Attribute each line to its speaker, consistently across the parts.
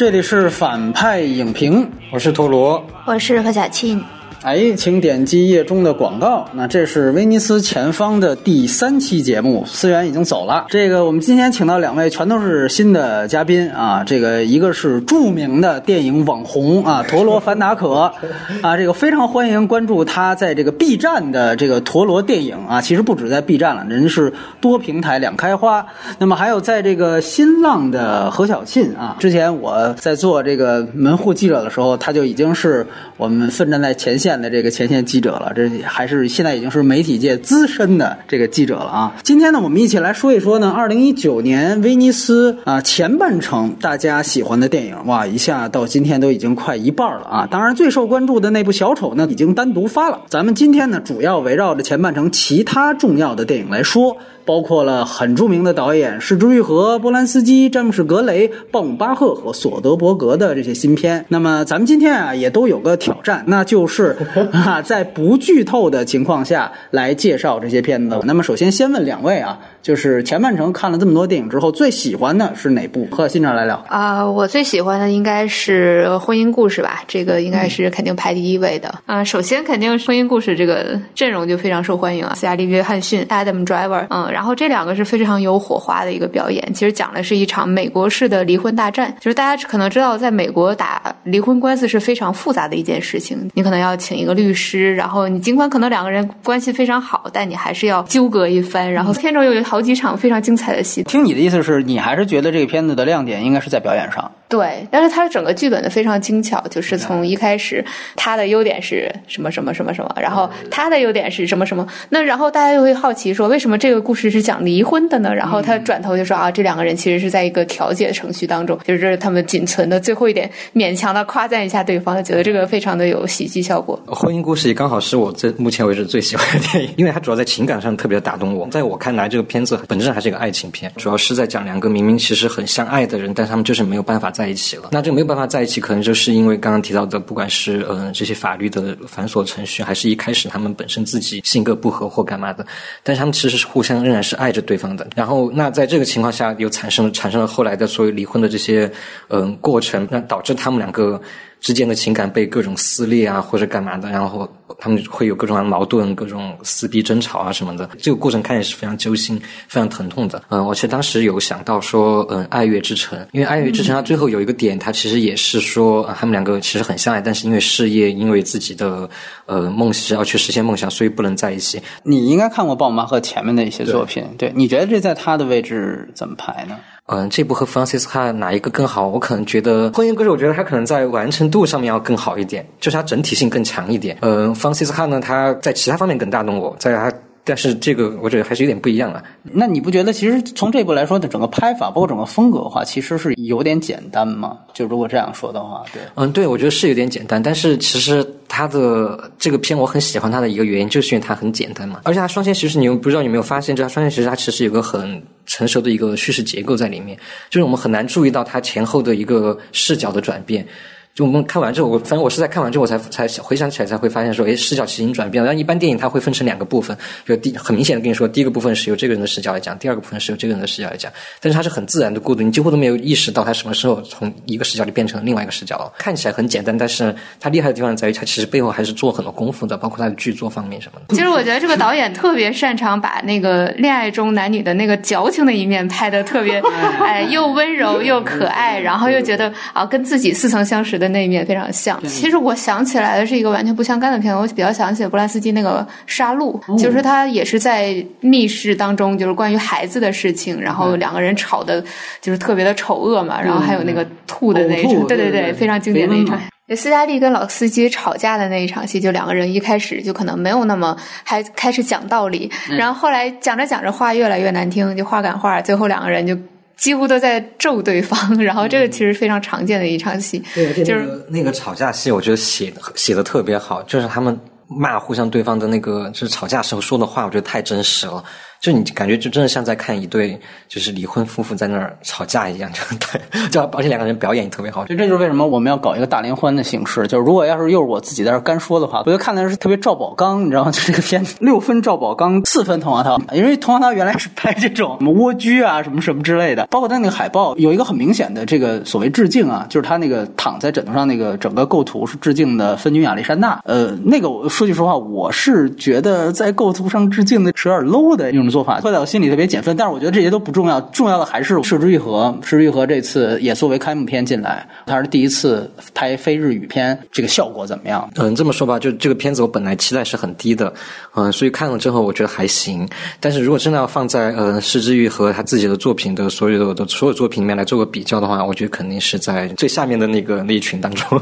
Speaker 1: 这里是反派影评，我是陀螺，
Speaker 2: 我是何小庆。
Speaker 1: 哎，请点击页中的广告。那这是威尼斯前方的第三期节目，思源已经走了。这个我们今天请到两位，全都是新的嘉宾啊。这个一个是著名的电影网红啊，陀螺凡达可 啊，这个非常欢迎关注他在这个 B 站的这个陀螺电影啊。其实不止在 B 站了，人是多平台两开花。那么还有在这个新浪的何小沁啊，之前我在做这个门户记者的时候，他就已经是我们奋战在前线。的这个前线记者了，这还是现在已经是媒体界资深的这个记者了啊！今天呢，我们一起来说一说呢，二零一九年威尼斯啊前半程大家喜欢的电影，哇，一下到今天都已经快一半了啊！当然，最受关注的那部小丑呢，已经单独发了。咱们今天呢，主要围绕着前半程其他重要的电影来说。包括了很著名的导演是之愈合、波兰斯基、詹姆士·格雷、鲍姆巴赫和索德伯格的这些新片。那么咱们今天啊，也都有个挑战，那就是 啊，在不剧透的情况下来介绍这些片子。那么首先先问两位啊。就是前半程看了这么多电影之后，最喜欢的是哪部？和新这来聊
Speaker 2: 啊，我最喜欢的应该是《婚姻故事》吧，这个应该是肯定排第一位的。嗯，首先肯定《婚姻故事》这个阵容就非常受欢迎啊，斯嘉丽·约翰逊、Adam Driver，嗯，然后这两个是非常有火花的一个表演。其实讲的是一场美国式的离婚大战，就是大家可能知道，在美国打离婚官司是非常复杂的一件事情，你可能要请一个律师，然后你尽管可能两个人关系非常好，但你还是要纠葛一番，然后片中又有。好几场非常精彩的戏。
Speaker 1: 听你的意思是你还是觉得这个片子的亮点应该是在表演上。
Speaker 2: 对，但是它整个剧本的非常精巧，就是从一开始，他的优点是什么什么什么什么，然后他的优点是什么什么，那然后大家又会好奇说，为什么这个故事是讲离婚的呢？然后他转头就说啊，这两个人其实是在一个调解程序当中，就是这是他们仅存的最后一点勉强的夸赞一下对方，觉得这个非常的有喜剧效果。
Speaker 3: 婚姻故事也刚好是我这目前为止最喜欢的电影，因为它主要在情感上特别的打动我。在我看来，这个片子本质上还是一个爱情片，主要是在讲两个明明其实很相爱的人，但他们就是没有办法在在一起了。那这个没有办法在一起，可能就是因为刚刚提到的，不管是嗯这些法律的繁琐程序，还是一开始他们本身自己性格不合或干嘛的，但是他们其实是互相仍然是爱着对方的。然后那在这个情况下，又产生了产生了后来的所有离婚的这些嗯过程，那导致他们两个。之间的情感被各种撕裂啊，或者干嘛的，然后他们会有各种矛盾、各种撕逼、争吵啊什么的。这个过程看起来是非常揪心、非常疼痛的。嗯，我其实当时有想到说，嗯，《爱乐之城》，因为《爱乐之城》它最后有一个点，它其实也是说，他们两个其实很相爱，但是因为事业，因为自己的呃梦想要去实现梦想，所以不能在一起。
Speaker 1: 你应该看过鲍妈和前面的一些作品，对？你觉得这在他的位置怎么排呢？
Speaker 3: 嗯，这部和 Francis 卡哪一个更好？我可能觉得《婚姻歌手》，我觉得它可能在完成度上面要更好一点，就是它整体性更强一点。嗯，Francis 卡呢，他在其他方面更打动我，在他。但是这个我觉得还是有点不一样啊。
Speaker 1: 那你不觉得其实从这部来说的整个拍法，包括整个风格的话，其实是有点简单吗？就如果这样说的话，对。
Speaker 3: 嗯，对，我觉得是有点简单。但是其实它的这个片我很喜欢它的一个原因，就是因为它很简单嘛。而且它双线其实你又不知道有没有发现，就它双线其实它其实有个很成熟的一个叙事结构在里面，就是我们很难注意到它前后的一个视角的转变。就我们看完之后，我反正我是在看完之后我才才回想起来，才会发现说，哎，视角其实已经转变了。但一般电影它会分成两个部分，就第很明显的跟你说，第一个部分是由这个人的视角来讲，第二个部分是由这个人的视角来讲。但是它是很自然的过渡，你几乎都没有意识到它什么时候从一个视角里变成了另外一个视角了。看起来很简单，但是它厉害的地方在于，它其实背后还是做很多功夫的，包括它的剧作方面什么的。
Speaker 2: 其实我觉得这个导演特别擅长把那个恋爱中男女的那个矫情的一面拍的特别，哎，又温柔又可爱，然后又觉得啊，跟自己似曾相识的那一面非常。像，其实我想起来的是一个完全不相干的片子，我比较想起波兰斯基那个《杀戮》，就是他也是在密室当中，就是关于孩子的事情，然后两个人吵的，就是特别的丑恶嘛，然后还有那个吐的那一场，对对对，非常经典的一场。斯嘉丽跟老司机吵架的那一场戏，就两个人一开始就可能没有那么还开始讲道理，然后后来讲着讲着话越来越难听，就话赶话，最后两个人就。几乎都在咒对方，然后这个其实非常常见的一场戏，
Speaker 3: 就是那个吵架戏，我觉得写的写的特别好，就是他们骂互相对方的那个，就是吵架时候说的话，我觉得太真实了。就你感觉就真的像在看一对就是离婚夫妇在那儿吵架一样，就就而且两个人表演也特别好。
Speaker 1: 这这就是为什么我们要搞一个大联欢的形式。就是如果要是又是我自己在这干说的话，我就看的是特别赵宝刚，你知道吗？就这个片子六分赵宝刚，四分滕华涛，因为滕华涛原来是拍这种什么蜗居啊什么什么之类的，包括他那个海报有一个很明显的这个所谓致敬啊，就是他那个躺在枕头上那个整个构图是致敬的芬君亚历山大。呃，那个我说句实话，我是觉得在构图上致敬的是有点 low 的一种做法，会在我心里特别减分。但是我觉得这些都不重要，重要的还是《失之愈合》。《失之愈合》这次也作为开幕片进来，他是第一次拍非日语片，这个效果怎么样？
Speaker 3: 嗯，这么说吧，就这个片子我本来期待是很低的，嗯，所以看了之后我觉得还行。但是如果真的要放在呃《失之愈合》他自己的作品的所有的所有作品里面来做个比较的话，我觉得肯定是在最下面的那个那一群当中。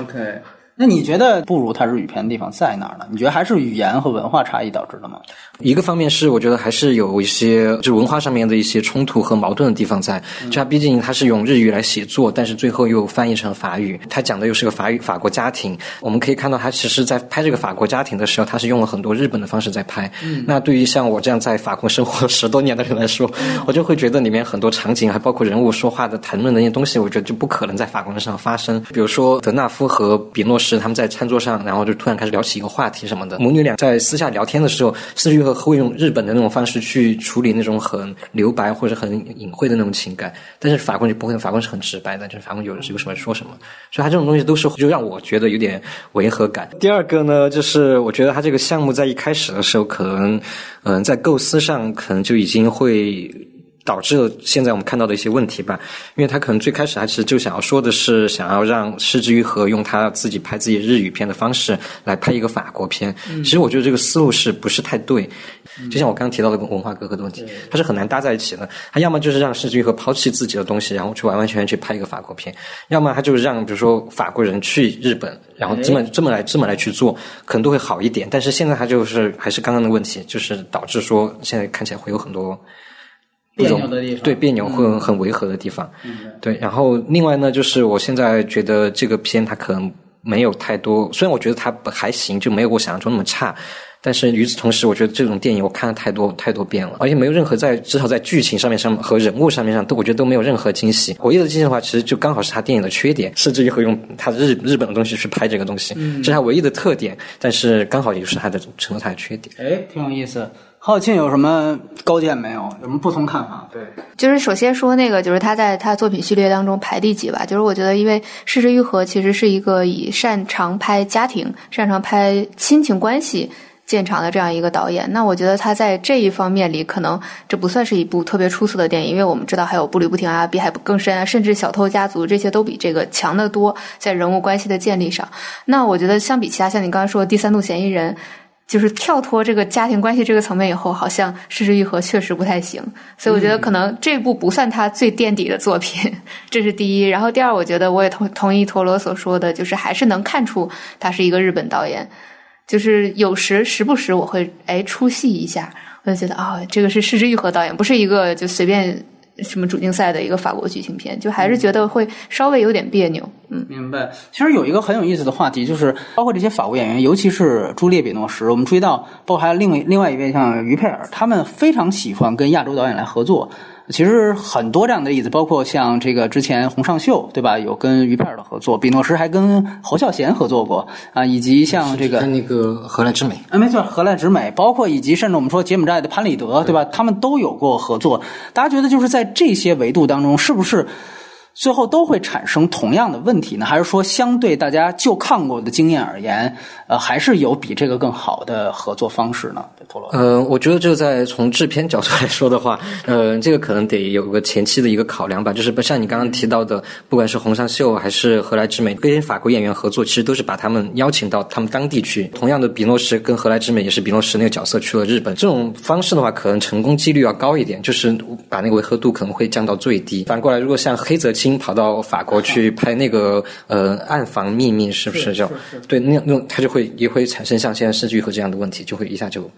Speaker 1: OK，那你觉得不如它日语片的地方在哪儿呢？你觉得还是语言和文化差异导致的吗？
Speaker 3: 一个方面是我觉得还是有一些就文化上面的一些冲突和矛盾的地方在，就它毕竟它是用日语来写作，但是最后又翻译成法语，它讲的又是个法语法国家庭。我们可以看到，它其实在拍这个法国家庭的时候，它是用了很多日本的方式在拍。那对于像我这样在法国生活十多年的人来说，我就会觉得里面很多场景，还包括人物说话的谈论的那些东西，我觉得就不可能在法国人身上发生。比如说德纳夫和比诺是他们在餐桌上，然后就突然开始聊起一个话题什么的，母女俩在私下聊天的时候，四十和会用日本的那种方式去处理那种很留白或者很隐晦的那种情感，但是法国人就不会，法国人是很直白的，就是法国有有什么说什么，所以他这种东西都是就让我觉得有点违和感。第二个呢，就是我觉得他这个项目在一开始的时候，可能嗯、在构思上可能就已经会。导致了现在我们看到的一些问题吧，因为他可能最开始还是就想要说的是，想要让失之愈合用他自己拍自己日语片的方式来拍一个法国片。其实我觉得这个思路是不是太对？就像我刚刚提到的文化隔阂的问题，它是很难搭在一起的。他要么就是让失之愈合抛弃自己的东西，然后去完完全全去拍一个法国片；要么他就是让比如说法国人去日本，然后这么这么来这么来去做，可能都会好一点。但是现在他就是还是刚刚的问题，就是导致说现在看起来会有很多。
Speaker 1: 别扭的地方，
Speaker 3: 对别扭会很违和的地方，对。然后另外呢，就是我现在觉得这个片它可能没有太多，虽然我觉得它还行，就没有我想象中那么差，但是与此同时，我觉得这种电影我看了太多太多遍了，而且没有任何在至少在剧情上面上和人物上面上都我觉得都没有任何惊喜。唯一的惊喜的话，其实就刚好是他电影的缺点，甚至于会用他日日本的东西去拍这个东西，这是他唯一的特点，但是刚好也就是他的成了他的缺点。
Speaker 1: 哎，挺有意思。郝庆有什么高见没有？有什么不同看法？对，
Speaker 2: 就是首先说那个，就是他在他作品序列当中排第几吧。就是我觉得，因为失之愈合其实是一个以擅长拍家庭、擅长拍亲情关系见长的这样一个导演。那我觉得他在这一方面里，可能这不算是一部特别出色的电影，因为我们知道还有步履不停啊、比海更深啊，甚至小偷家族这些都比这个强得多，在人物关系的建立上。那我觉得相比其他，像你刚才说的第三度嫌疑人。就是跳脱这个家庭关系这个层面以后，好像《失之愈合》确实不太行，所以我觉得可能这部不算他最垫底的作品，这是第一。然后第二，我觉得我也同同意陀螺所说的，就是还是能看出他是一个日本导演，就是有时时不时我会哎出戏一下，我就觉得啊、哦，这个是失之愈合导演，不是一个就随便。什么主竞赛的一个法国剧情片，就还是觉得会稍微有点别扭。嗯，
Speaker 1: 明白。其实有一个很有意思的话题，就是包括这些法国演员，尤其是朱丽叶·比诺什，我们注意到，包括还有另外另外一位像于佩尔，他们非常喜欢跟亚洲导演来合作。其实很多这样的例子，包括像这个之前洪尚秀，对吧？有跟于佩尔的合作，比诺什还跟侯孝贤合作过啊，以及像这个
Speaker 3: 那个荷兰之美，
Speaker 1: 啊，没错，荷兰之美，包括以及甚至我们说柬埔寨的潘里德，对吧？他们都有过合作。大家觉得就是在这些维度当中，是不是？最后都会产生同样的问题呢？还是说，相对大家就看过的经验而言，呃，还是有比这个更好的合作方式呢？陀螺，
Speaker 3: 呃，我觉得这个在从制片角度来说的话，呃，这个可能得有个前期的一个考量吧。就是不像你刚刚提到的，不管是红尚秀还是何来之美，跟法国演员合作，其实都是把他们邀请到他们当地去。同样的，比诺什跟何来之美也是比诺什那个角色去了日本，这种方式的话，可能成功几率要高一点，就是把那个违和度可能会降到最低。反过来，如果像黑泽清跑到法国去拍那个呃暗房秘密，是不是叫对那那种他就会会也会产生像现在失之愈合这样的问题，就会一下就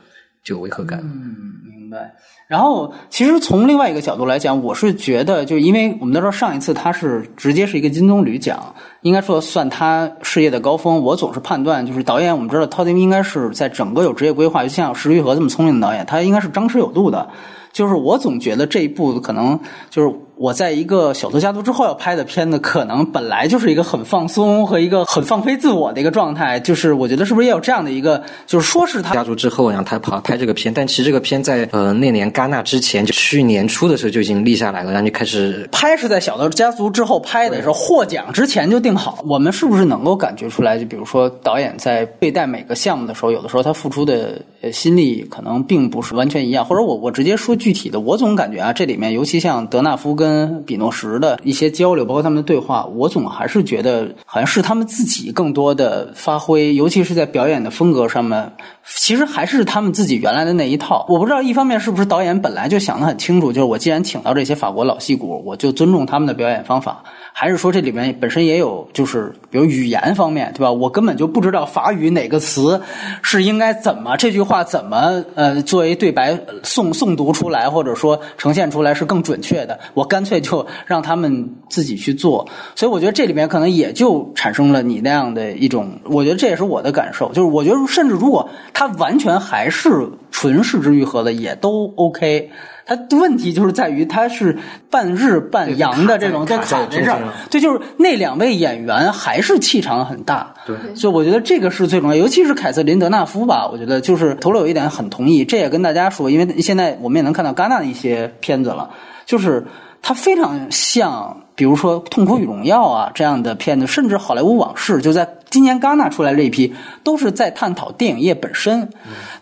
Speaker 3: 就违和感。
Speaker 1: 嗯，明白。然后，其实从另外一个角度来讲，我是觉得，就因为我们都知道上一次他是直接是一个金棕榈奖，应该说算他事业的高峰。我总是判断，就是导演，我们知道陶晶应该是在整个有职业规划，就像石玉和这么聪明的导演，他应该是张弛有度的。就是我总觉得这一部可能就是。我在一个小偷家族之后要拍的片子，可能本来就是一个很放松和一个很放飞自我的一个状态。就是我觉得是不是也有这样的一个，就是说是他
Speaker 3: 家族之后，然后他跑拍这个片，但其实这个片在呃那年戛纳之前，就去年初的时候就已经立下来了，然后就开始
Speaker 1: 拍是在小偷家族之后拍的，是获奖之前就定好。我们是不是能够感觉出来？就比如说导演在对待每个项目的时候，有的时候他付出的心力可能并不是完全一样。或者我我直接说具体的，我总感觉啊，这里面尤其像德纳夫跟跟比诺什的一些交流，包括他们的对话，我总还是觉得好像是他们自己更多的发挥，尤其是在表演的风格上面，其实还是他们自己原来的那一套。我不知道一方面是不是导演本来就想得很清楚，就是我既然请到这些法国老戏骨，我就尊重他们的表演方法。还是说这里面本身也有，就是比如语言方面，对吧？我根本就不知道法语哪个词是应该怎么这句话怎么呃作为对白诵诵读出来，或者说呈现出来是更准确的。我干脆就让他们自己去做。所以我觉得这里面可能也就产生了你那样的一种，我觉得这也是我的感受。就是我觉得甚至如果他完全还是纯视之愈合的，也都 OK。他的问题就是在于它是半日半阳的这种在卡在这儿，对，就是那两位演员还是气场很大，
Speaker 3: 对，
Speaker 1: 所以我觉得这个是最重要，尤其是凯瑟琳·德纳夫吧，我觉得就是头了有一点很同意，这也跟大家说，因为现在我们也能看到戛纳的一些片子了，就是他非常像，比如说《痛苦与荣耀》啊这样的片子，甚至《好莱坞往事》就在。今年戛纳出来这一批，都是在探讨电影业本身，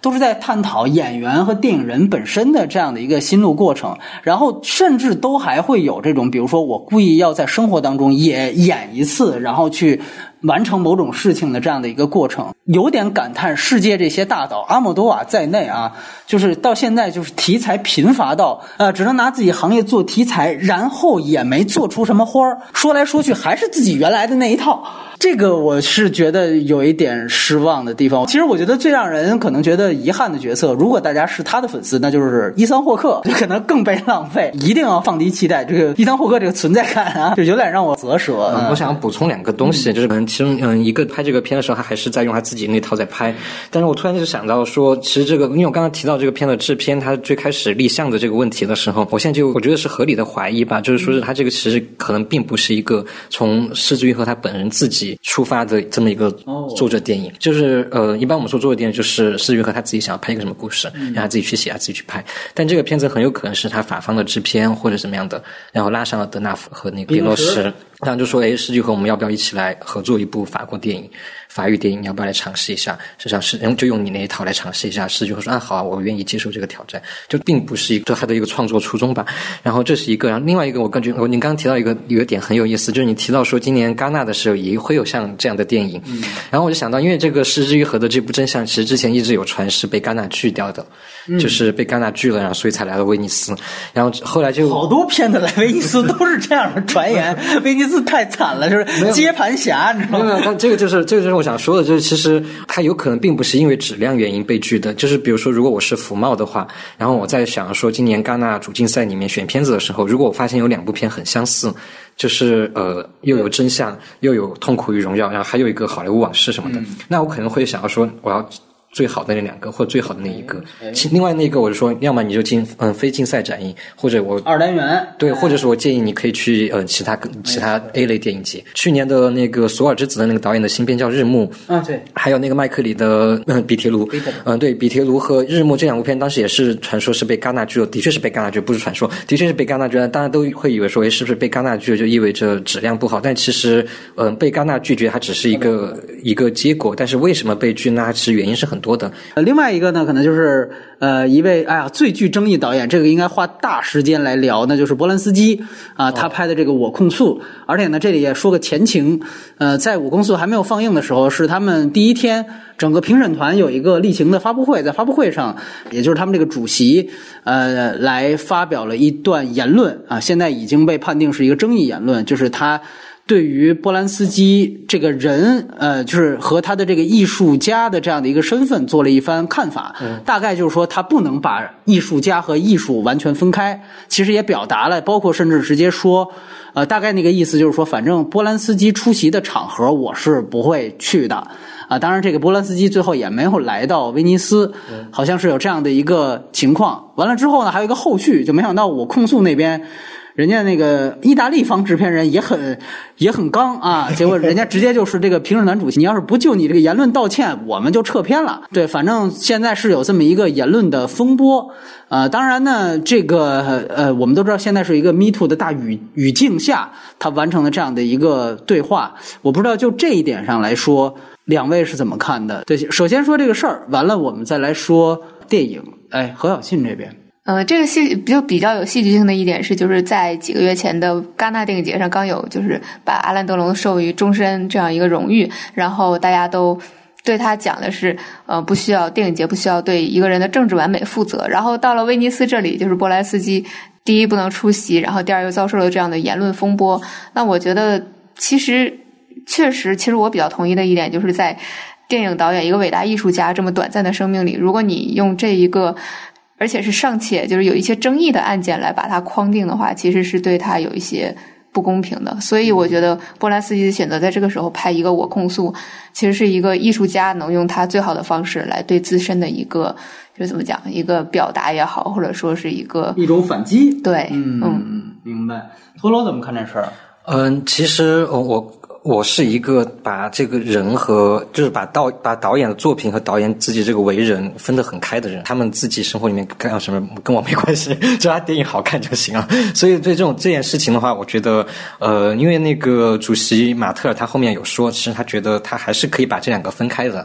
Speaker 1: 都是在探讨演员和电影人本身的这样的一个心路过程，然后甚至都还会有这种，比如说我故意要在生活当中也演一次，然后去完成某种事情的这样的一个过程，有点感叹世界这些大导，阿莫多瓦在内啊，就是到现在就是题材贫乏到呃，只能拿自己行业做题材，然后也没做出什么花儿，说来说去还是自己原来的那一套。这个我是觉得有一点失望的地方。其实我觉得最让人可能觉得遗憾的角色，如果大家是他的粉丝，那就是伊桑霍克，就可能更被浪费。一定要放低期待，这个伊桑霍克这个存在感啊，就有点让我啧舌。
Speaker 3: 我想补充两个东西，就是可能其中嗯，一个拍这个片的时候，他还是在用他自己那套在拍。但是我突然就想到说，其实这个，因为我刚刚提到这个片的制片，他最开始立项的这个问题的时候，我现在就我觉得是合理的怀疑吧，就是说是他这个其实可能并不是一个从施之愈和他本人自己出发的。这么一个作者电影，就是呃，一般我们说作者电影就是施玉和他自己想要拍一个什么故事，让他自己去写，他自己去拍。但这个片子很有可能是他法方的制片或者什么样的，然后拉上了德纳夫和那个比洛什，然后就说：“哎，世纪和我们要不要一起来合作一部法国电影？”法语电影，你要不要来尝试一下？实际上是，就用你那一套来尝试一下。是就会说啊，好啊，我愿意接受这个挑战。就并不是一个他的一个创作初衷吧。然后这是一个，然后另外一个，我感觉我您刚刚提到一个有一点很有意思，就是你提到说今年戛纳的时候也会有像这样的电影。嗯。然后我就想到，因为这个《失之愈合》的这部真相，其实之前一直有传是被戛纳拒掉的，就是被戛纳拒了，然后所以才来了威尼斯。然后后来就
Speaker 1: 好多片子来威尼斯都是这样的传言。威尼斯太惨了，就是接盘侠，你知道吗？
Speaker 3: 没有，但这个就是这个就是我。想说的就是，其实它有可能并不是因为质量原因被拒的。就是比如说，如果我是福茂的话，然后我在想说，今年戛纳主竞赛里面选片子的时候，如果我发现有两部片很相似，就是呃，又有真相，又有痛苦与荣耀，然后还有一个好莱坞往事什么的，那我可能会想要说，我要。最好的那两个，或最好的那一个，其另外那个我就说，要么你就进嗯非竞赛展映，或者我
Speaker 1: 二单元。
Speaker 3: 对，或者是我建议你可以去呃其他其他 A 类电影节。去年的那个索尔之子的那个导演的新片叫《日暮》，
Speaker 1: 啊对，
Speaker 3: 还有那个麦克里的嗯比铁卢，嗯对比铁卢和日暮这两部片当时也是传说是被戛纳拒了，的确是被戛纳拒，不是传说，的确是被戛纳拒了。大家都会以为说，哎是不是被戛纳拒了就意味着质量不好？但其实嗯被戛纳拒绝它只是一个一个结果，但是为什么被拒？那其实原因是很多的。
Speaker 1: 呃，另外一个呢，可能就是呃，一位哎呀最具争议导演，这个应该花大时间来聊，那就是波兰斯基啊，他拍的这个《我控诉》，而且呢，这里也说个前情，呃，在《我控诉》还没有放映的时候，是他们第一天，整个评审团有一个例行的发布会，在发布会上，也就是他们这个主席呃来发表了一段言论啊，现在已经被判定是一个争议言论，就是他。对于波兰斯基这个人，呃，就是和他的这个艺术家的这样的一个身份做了一番看法。大概就是说，他不能把艺术家和艺术完全分开。其实也表达了，包括甚至直接说，呃，大概那个意思就是说，反正波兰斯基出席的场合我是不会去的。啊，当然，这个波兰斯基最后也没有来到威尼斯，好像是有这样的一个情况。完了之后呢，还有一个后续，就没想到我控诉那边。人家那个意大利方制片人也很也很刚啊，结果人家直接就是这个评审团主席，你要是不就你这个言论道歉，我们就撤片了。对，反正现在是有这么一个言论的风波。呃，当然呢，这个呃，我们都知道现在是一个 Me Too 的大语语境下，他完成了这样的一个对话。我不知道就这一点上来说，两位是怎么看的？对，首先说这个事儿，完了我们再来说电影。哎，何小庆这边。
Speaker 2: 呃，这个戏就比较有戏剧性的一点是，就是在几个月前的戛纳电影节上，刚有就是把阿兰·德龙授予终身这样一个荣誉，然后大家都对他讲的是，呃，不需要电影节不需要对一个人的政治完美负责。然后到了威尼斯这里，就是波兰斯基第一不能出席，然后第二又遭受了这样的言论风波。那我觉得，其实确实，其实我比较同意的一点，就是在电影导演一个伟大艺术家这么短暂的生命里，如果你用这一个。而且是尚且就是有一些争议的案件来把它框定的话，其实是对他有一些不公平的。所以我觉得波兰斯基的选择在这个时候拍一个我控诉，其实是一个艺术家能用他最好的方式来对自身的一个就是怎么讲一个表达也好，或者说是一个
Speaker 1: 一种反击。
Speaker 2: 对，
Speaker 1: 嗯，明白。陀螺怎么看这事儿？
Speaker 3: 嗯，其实我。我是一个把这个人和就是把导把导演的作品和导演自己这个为人分得很开的人，他们自己生活里面干什么跟我没关系，只要他电影好看就行了。所以对这种这件事情的话，我觉得呃，因为那个主席马特尔他后面有说，其实他觉得他还是可以把这两个分开的。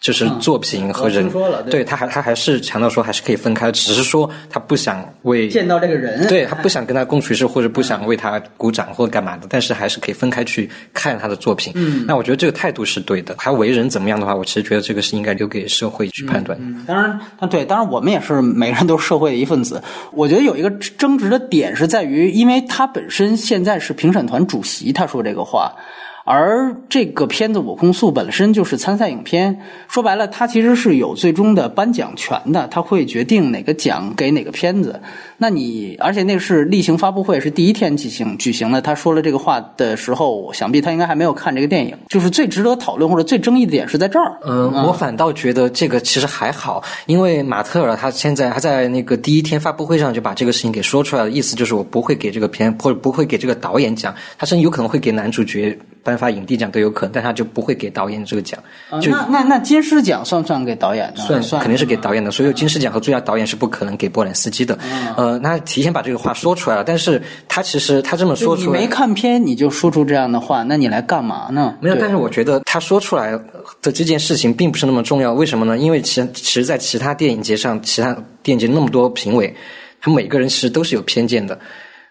Speaker 3: 就是作品和人，对他还他还是强调说还是可以分开，只是说他不想为
Speaker 1: 见到这个人，
Speaker 3: 对他不想跟他共处一室，或者不想为他鼓掌或者干嘛的，但是还是可以分开去看他的作品。
Speaker 1: 嗯，
Speaker 3: 那我觉得这个态度是对的。他为人怎么样的话，我其实觉得这个是应该留给社会去判断。
Speaker 1: 当然，对，当然我们也是每个人都是社会的一份子。我觉得有一个争执的点是在于，因为他本身现在是评审团主席，他说这个话。而这个片子《我控诉》本身就是参赛影片，说白了，它其实是有最终的颁奖权的，他会决定哪个奖给哪个片子。那你，而且那是例行发布会，是第一天举行举行的。他说了这个话的时候，想必他应该还没有看这个电影。就是最值得讨论或者最争议的点是在这儿。
Speaker 3: 嗯，我反倒觉得这个其实还好，因为马特尔他现在他在那个第一天发布会上就把这个事情给说出来了，意思就是我不会给这个片或者不会给这个导演奖，他甚至有可能会给男主角。颁发影帝奖都有可能，但他就不会给导演这个奖。就
Speaker 1: 那那那金狮奖算不算给导演的？
Speaker 3: 算
Speaker 1: 算，
Speaker 3: 肯定是给导演的。所有金狮奖和最佳导演是不可能给波兰斯基的。呃，那提前把这个话说出来了，但是他其实他这么说出
Speaker 1: 来，你没看片你就说出这样的话，那你来干嘛呢？
Speaker 3: 没有，但是我觉得他说出来的这件事情并不是那么重要。为什么呢？因为其其实，在其他电影节上，其他电影节那么多评委，他每个人其实都是有偏见的。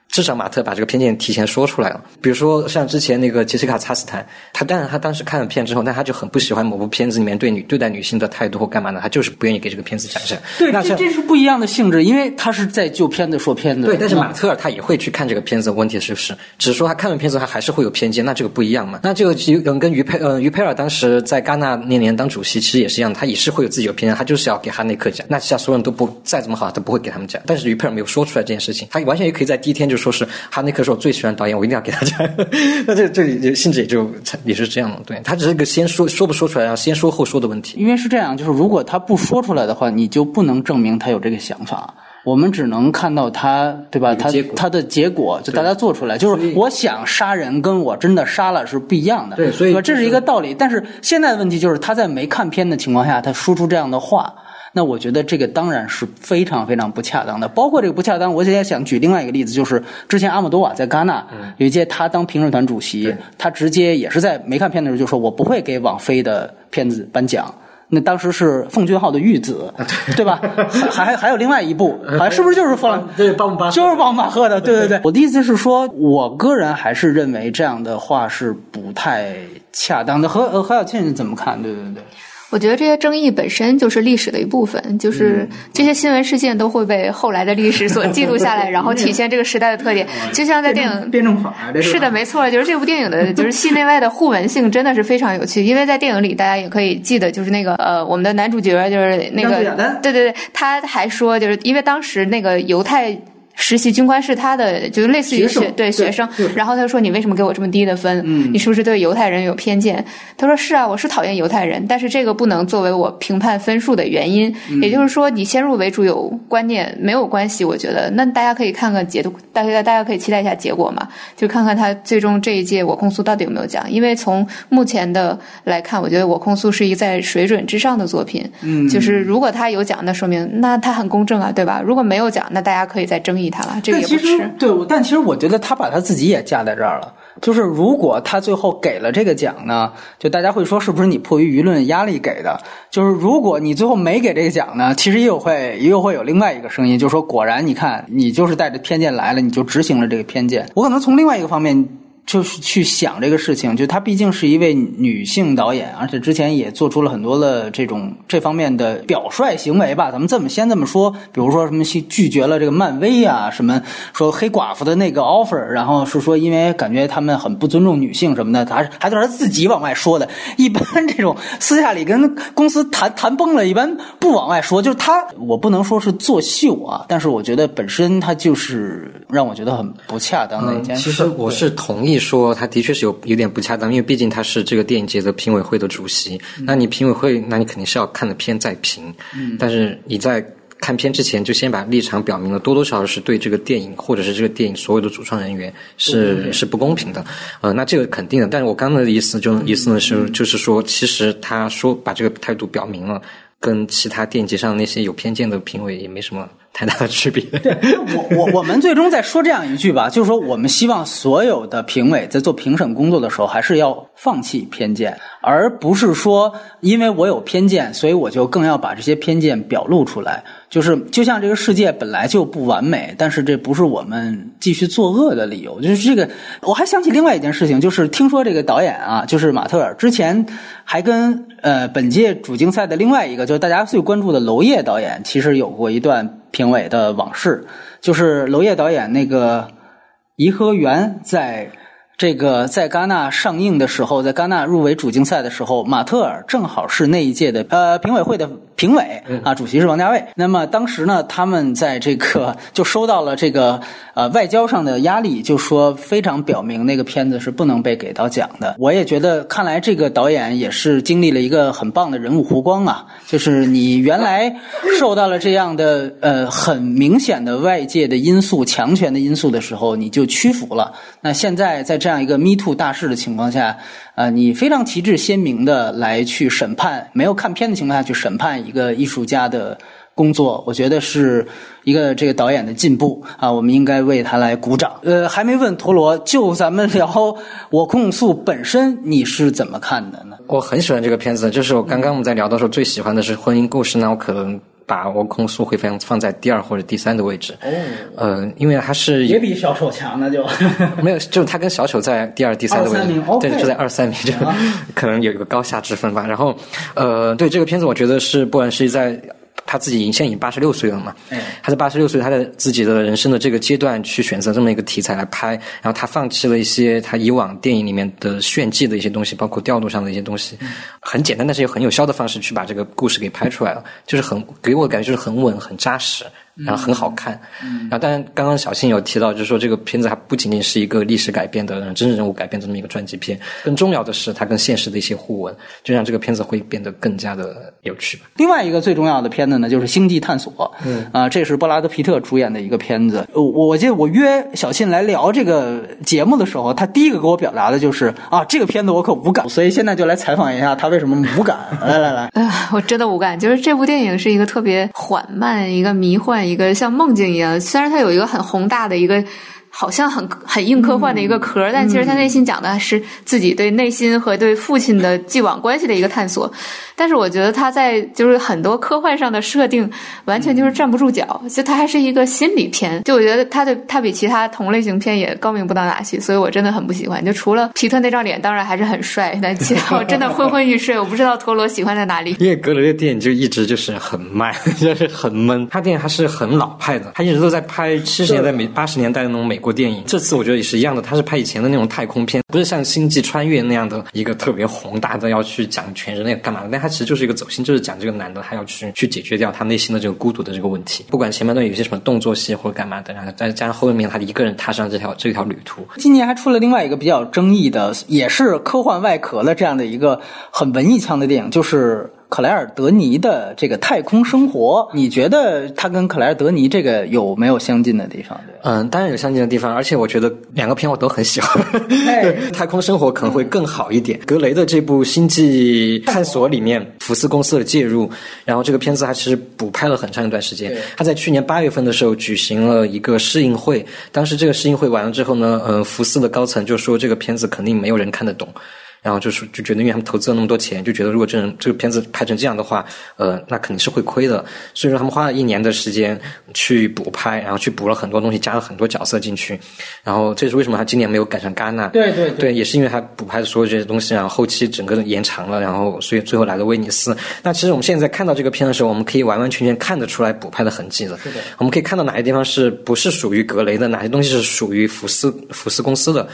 Speaker 3: 至少马特把这个偏见提前说出来了。比如说，像之前那个杰西卡·查斯坦，他当然他当时看了片之后，但他就很不喜欢某部片子里面对女对待女性的态度或干嘛的，他就是不愿意给这个片子展现。
Speaker 1: 对，这这是不一样的性质，因为他是在就片子说片子。
Speaker 3: 对，但是马特尔他也会去看这个片子，问题是不是？只是说他看了片子，他还是会有偏见，那这个不一样嘛？那这个跟跟于佩嗯于佩尔当时在戛纳那年当主席，其实也是一样，他也是会有自己的偏见，他就是要给哈内克讲。那其他所有人都不再怎么好，他不会给他们讲。但是于佩尔没有说出来这件事情，他完全也可以在第一天就说是哈内克。是我最喜欢导演，我一定要给他讲。那这这里性质也就也是这样的，对他只是个先说说不说出来，要先说后说的问题。
Speaker 1: 因为是这样，就是如果他不说出来的话，你就不能证明他有这个想法。我们只能看到他，对吧？他他的结果就大家做出来，就是我想杀人，跟我真的杀了是不一样的。
Speaker 3: 对，所以
Speaker 1: 这是一个道理。但是现在的问题就是他在没看片的情况下，他说出这样的话。那我觉得这个当然是非常非常不恰当的，包括这个不恰当。我现在想举另外一个例子，就是之前阿姆多瓦在戛纳有一届，他当评审团主席，他直接也是在没看片的时候就说：“我不会给网飞的片子颁奖。”那当时是奉俊昊的《玉子》，对吧？还还还有另外一部，好像是不是就是放
Speaker 3: 对巴姆巴
Speaker 1: 就是巴姆巴赫的？对对对。我的意思是说，我个人还是认为这样的话是不太恰当的。何何小庆怎么看？对对对。
Speaker 2: 我觉得这些争议本身就是历史的一部分，就是这些新闻事件都会被后来的历史所记录下来，然后体现这个时代的特点。就像在电影
Speaker 1: 辩证法，
Speaker 2: 是的，没错，就是这部电影的，就是戏内外的互文性真的是非常有趣。因为在电影里，大家也可以记得，就是那个呃，我们的男主角就是那个，对对对，他还说，就是因为当时那个犹太。实习军官是他的，就是类似于学对学生。然后他说：“你为什么给我这么低的分？你是不是对犹太人有偏见？”他说：“是啊，我是讨厌犹太人，但是这个不能作为我评判分数的原因。也就是说，你先入为主有观念没有关系。我觉得，那大家可以看看解读，大家大家可以期待一下结果嘛，就看看他最终这一届我控诉到底有没有奖。因为从目前的来看，我觉得我控诉是一个在水准之上的作品。嗯，就是如果他有奖，那说明那他很公正啊，对吧？如果没有奖，那大家可以再争议。”他了，这个也不
Speaker 1: 是对，但其实我觉得他把他自己也架在这儿了。就是如果他最后给了这个奖呢，就大家会说是不是你迫于舆论压力给的？就是如果你最后没给这个奖呢，其实也有会也有会有另外一个声音，就是说果然你看你就是带着偏见来了，你就执行了这个偏见。我可能从另外一个方面。就是去想这个事情，就她毕竟是一位女性导演，而且之前也做出了很多的这种这方面的表率行为吧。咱们这么先这么说，比如说什么拒绝了这个漫威啊，什么说黑寡妇的那个 offer，然后是说因为感觉他们很不尊重女性什么的，还是还都是自己往外说的。一般这种私下里跟公司谈谈崩了，一般不往外说。就是他，我不能说是作秀啊，但是我觉得本身他就是让我觉得很不恰当的一件
Speaker 3: 事。其实我是同意。说他的确是有有点不恰当，因为毕竟他是这个电影节的评委会的主席。那你评委会，那你肯定是要看了片再评。嗯，但是你在看片之前就先把立场表明了，多多少少是对这个电影或者是这个电影所有的主创人员是是不公平的。呃，那这个肯定的。但是我刚刚的意思就意思呢是就是说，其实他说把这个态度表明了，跟其他电影节上那些有偏见的评委也没什么。太大的区别。
Speaker 1: 对，我我我们最终再说这样一句吧，就是说我们希望所有的评委在做评审工作的时候，还是要放弃偏见，而不是说因为我有偏见，所以我就更要把这些偏见表露出来。就是就像这个世界本来就不完美，但是这不是我们继续作恶的理由。就是这个，我还想起另外一件事情，就是听说这个导演啊，就是马特尔之前还跟呃本届主竞赛的另外一个，就是大家最关注的娄烨导演，其实有过一段。评委的往事，就是娄烨导演那个《颐和园》在。这个在戛纳上映的时候，在戛纳入围主竞赛的时候，马特尔正好是那一届的呃评委会的评委啊，主席是王家卫。那么当时呢，他们在这个就收到了这个呃外交上的压力，就说非常表明那个片子是不能被给到奖的。我也觉得，看来这个导演也是经历了一个很棒的人物弧光啊，就是你原来受到了这样的呃很明显的外界的因素、强权的因素的时候，你就屈服了。那现在在这。样一个 Me Too 大事的情况下，呃，你非常旗帜鲜明的来去审判，没有看片的情况下去审判一个艺术家的工作，我觉得是一个这个导演的进步啊，我们应该为他来鼓掌。呃，还没问陀螺，就咱们聊我控诉本身，你是怎么看的呢？
Speaker 3: 我很喜欢这个片子，就是我刚刚我们在聊的时候最喜欢的是婚姻故事，那我可能。把握控诉会放放在第二或者第三的位置。哦，呃，因为他是
Speaker 1: 也比小丑强，那就
Speaker 3: 没有，就是他跟小丑在第二、第三的位置，对，就在二三名，就 可能有一个高下之分吧。然后，呃，对这个片子，我觉得是不管是在。他自己已经已经八十六岁了嘛？他在八十六岁，他在自己的人生的这个阶段去选择这么一个题材来拍，然后他放弃了一些他以往电影里面的炫技的一些东西，包括调度上的一些东西，很简单但是又很有效的方式去把这个故事给拍出来了，就是很给我感觉就是很稳很扎实。然后很好看，然后当然刚刚小新有提到，就是说这个片子它不仅仅是一个历史改编的真实人物改编这么一个传记片，更重要的是它跟现实的一些互文，就让这个片子会变得更加的有趣吧。
Speaker 1: 另外一个最重要的片子呢，就是《星际探索》，嗯啊，这是布拉德皮特主演的一个片子。我我记得我约小新来聊这个节目的时候，他第一个给我表达的就是啊，这个片子我可无感，所以现在就来采访一下他为什么无感。来来来，
Speaker 2: 啊，我真的无感，就是这部电影是一个特别缓慢、一个迷幻。一个像梦境一样，虽然它有一个很宏大的一个好像很很硬科幻的一个壳，但其实他内心讲的是自己对内心和对父亲的既往关系的一个探索。但是我觉得他在就是很多科幻上的设定完全就是站不住脚，就他还是一个心理片。就我觉得他的他比其他同类型片也高明不到哪去，所以我真的很不喜欢。就除了皮特那张脸，当然还是很帅，但其他我真的昏昏欲睡。我不知道陀螺喜欢在哪里。
Speaker 3: 因为格雷的电影就一直就是很慢，就是很闷。他电影还是很老派的，他一直都在拍七十年代美八十年代那种美国电影。这次我觉得也是一样的，他是拍以前的那种太空片，不是像星际穿越那样的一个特别宏大的要去讲全人类干嘛的。但他其实就是一个走心，就是讲这个男的他要去去解决掉他内心的这个孤独的这个问题。不管前半段有些什么动作戏或者干嘛的，然后再加上后面他一个人踏上这条这条旅途。
Speaker 1: 今年还出了另外一个比较争议的，也是科幻外壳的这样的一个很文艺腔的电影，就是。克莱尔·德尼的这个太空生活，你觉得他跟克莱尔·德尼这个有没有相近的地方？对，
Speaker 3: 嗯，当然有相近的地方，而且我觉得两个片我都很喜欢。太空生活可能会更好一点。格雷的这部《星际探索》里面，福斯公司的介入，然后这个片子它其实补拍了很长一段时间。他在去年八月份的时候举行了一个试映会，当时这个试映会完了之后呢，呃，福斯的高层就说这个片子肯定没有人看得懂。然后就是就觉得，因为他们投资了那么多钱，就觉得如果这人这个片子拍成这样的话，呃，那肯定是会亏的。所以说他们花了一年的时间去补拍，然后去补了很多东西，加了很多角色进去。然后这是为什么他今年没有赶上戛纳？
Speaker 1: 对对
Speaker 3: 对，也是因为他补拍的所有这些东西，然后后期整个延长了，然后所以最后来了威尼斯。那其实我们现在看到这个片的时候，我们可以完完全全看得出来补拍的痕迹的。
Speaker 1: 是的，
Speaker 3: 我们可以看到哪些地方是不是属于格雷的，哪些东西是属于福斯福斯公司的。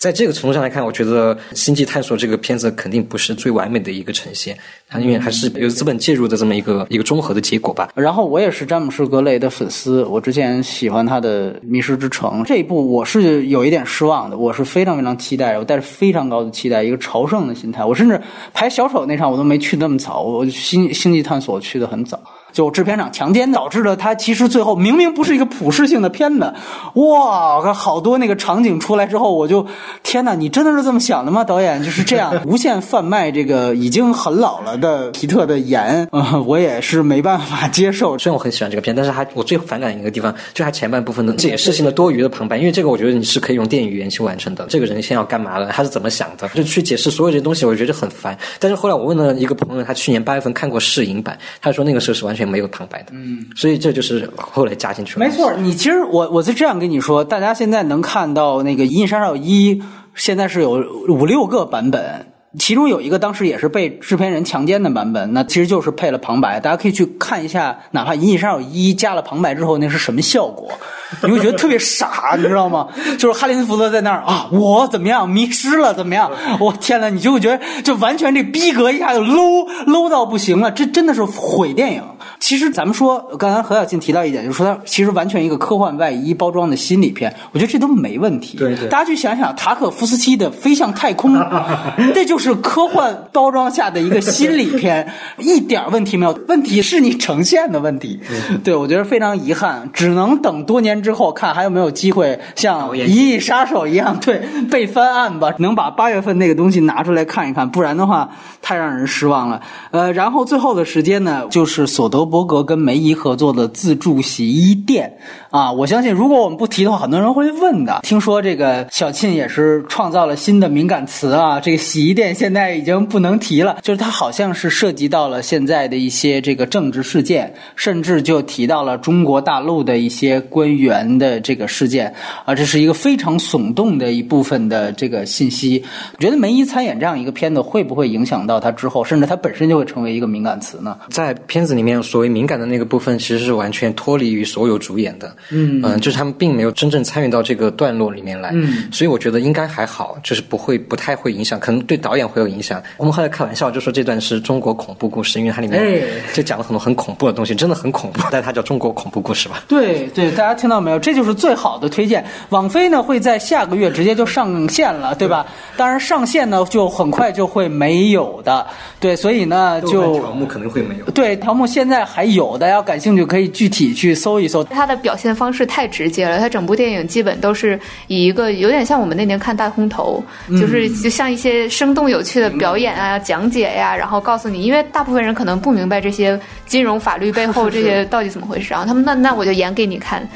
Speaker 3: 在这个程度上来看，我觉得《星际探索》这个片子肯定不是最完美的一个呈现，它因为还是有资本介入的这么一个一个综合的结果吧。
Speaker 1: 然后我也是詹姆士·格雷的粉丝，我之前喜欢他的《迷失之城》这一部，我是有一点失望的，我是非常非常期待，我带着非常高的期待，一个朝圣的心态。我甚至排小丑那场我都没去那么早，我《星星际探索》去的很早。就制片厂强奸导致了他其实最后明明不是一个普世性的片子，哇，好多那个场景出来之后，我就天哪，你真的是这么想的吗？导演就是这样 无限贩卖这个已经很老了的皮特的颜，啊，我也是没办法接受。
Speaker 3: 虽然我很喜欢这个片，但是还我最反感一个地方，就他前半部分的解释性的多余的旁白，因为这个我觉得你是可以用电影语言去完成的。这个人先要干嘛了？他是怎么想的？就去解释所有这些东西，我觉得很烦。但是后来我问了一个朋友，他去年八月份看过试影版，他说那个时候是完全没有旁白的。嗯，所以这就是后来加进去了。
Speaker 1: 没错，你其实我我是这样跟你说，大家现在能看到那个《银翼杀手一》，现在是有五六个版本。其中有一个当时也是被制片人强奸的版本，那其实就是配了旁白，大家可以去看一下，哪怕《银翼杀手一》加了旁白之后，那是什么效果？你会觉得特别傻，你知道吗？就是哈里森福特在那儿啊，我怎么样迷失了？怎么样？我天呐，你就会觉得就完全这逼格一下就 low low 到不行了，这真的是毁电影。其实咱们说，刚才何小庆提到一点，就是说它其实完全一个科幻外衣包装的心理片，我觉得这都没问题。
Speaker 3: 对对，
Speaker 1: 大家去想想塔可夫斯基的《飞向太空》，这就是科幻包装下的一个心理片，一点问题没有。问题是你呈现的问题。对，我觉得非常遗憾，只能等多年之后看还有没有机会像《一翼杀手》一样，对被翻案吧，能把八月份那个东西拿出来看一看，不然的话太让人失望了。呃，然后最后的时间呢，就是索德伯格跟梅姨合作的自助洗衣店啊，我相信如果我们不提的话，很多人会问的。听说这个小沁也是创造了新的敏感词啊，这个洗衣店现在已经不能提了，就是它好像是涉及到了现在的一些这个政治事件，甚至就提到了中国大陆的一些官员的这个事件啊，这是一个非常耸动的一部分的这个信息。我觉得梅姨参演这样一个片子，会不会影响到他之后，甚至他本身就会成为一个敏感词呢？
Speaker 3: 在片子里面，所谓敏感的那个部分，其实是完全脱离于所有主演的。
Speaker 1: 嗯
Speaker 3: 嗯，就是他们并没有真正参与到这个段落里面来。
Speaker 1: 嗯，
Speaker 3: 所以我觉得应该还好，就是不会不太会影响，可能对导演会有影响。我们后来开玩笑就说这段是中国恐怖故事，因为它里面
Speaker 1: 哎
Speaker 3: 就讲了很多很恐怖的东西，真的很恐怖，但它叫中国恐怖故事吧。
Speaker 1: 对对，大家听到没有？这就是最好的推荐。网飞呢会在下个月直接就上线了，对吧？当然上线呢就很快就会没有的。对，所以呢就
Speaker 3: 条目可能会没有。
Speaker 1: 对条目现在还有，大家感兴趣可以具体去搜一搜。
Speaker 2: 它的表现方式太直接了，它整部电影基本都是以一个有点像我们那年看《大空头》，就是就像一些生动有趣的表演啊、讲解呀、然后告诉你，因为大部分人可能不明白这些金融法律背后这些到底怎么回事，然后他们那那我就演给你看。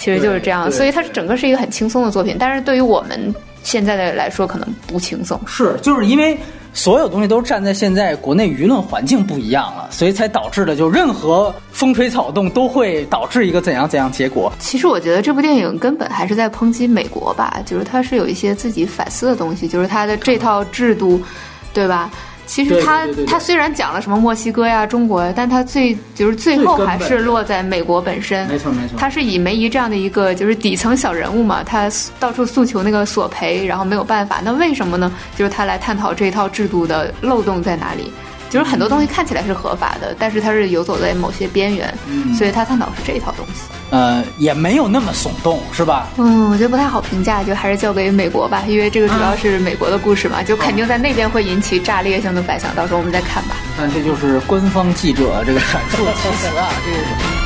Speaker 2: 其实就是这样，所以它整个是一个很轻松的作品，但是对于我们现在的来说，可能不轻松。
Speaker 1: 是，就是因为所有东西都站在现在国内舆论环境不一样了，所以才导致的，就任何风吹草动都会导致一个怎样怎样结果。
Speaker 2: 其实我觉得这部电影根本还是在抨击美国吧，就是它是有一些自己反思的东西，就是它的这套制度，对吧？其实
Speaker 1: 对
Speaker 2: 它
Speaker 1: 对对对
Speaker 2: 它虽然讲了什么墨西哥呀、中国呀，但他最就是最后还是落在美国本身。
Speaker 1: 没错没错
Speaker 2: 他是以梅姨这样的一个就是底层小人物嘛，他到处诉求那个索赔，然后没有办法。那为什么呢？就是他来探讨这套制度的漏洞在哪里。就是很多东西看起来是合法的，但是它是游走在某些边缘，
Speaker 1: 嗯
Speaker 2: 所以他探讨是这一套东西。
Speaker 1: 呃，也没有那么耸动，是吧？
Speaker 2: 嗯，我觉得不太好评价，就还是交给美国吧，因为这个主要是美国的故事嘛，就肯定在那边会引起炸裂性的反响，到时候我们再看吧。
Speaker 1: 那，这就是官方记者这个 阐述的题词啊，这个。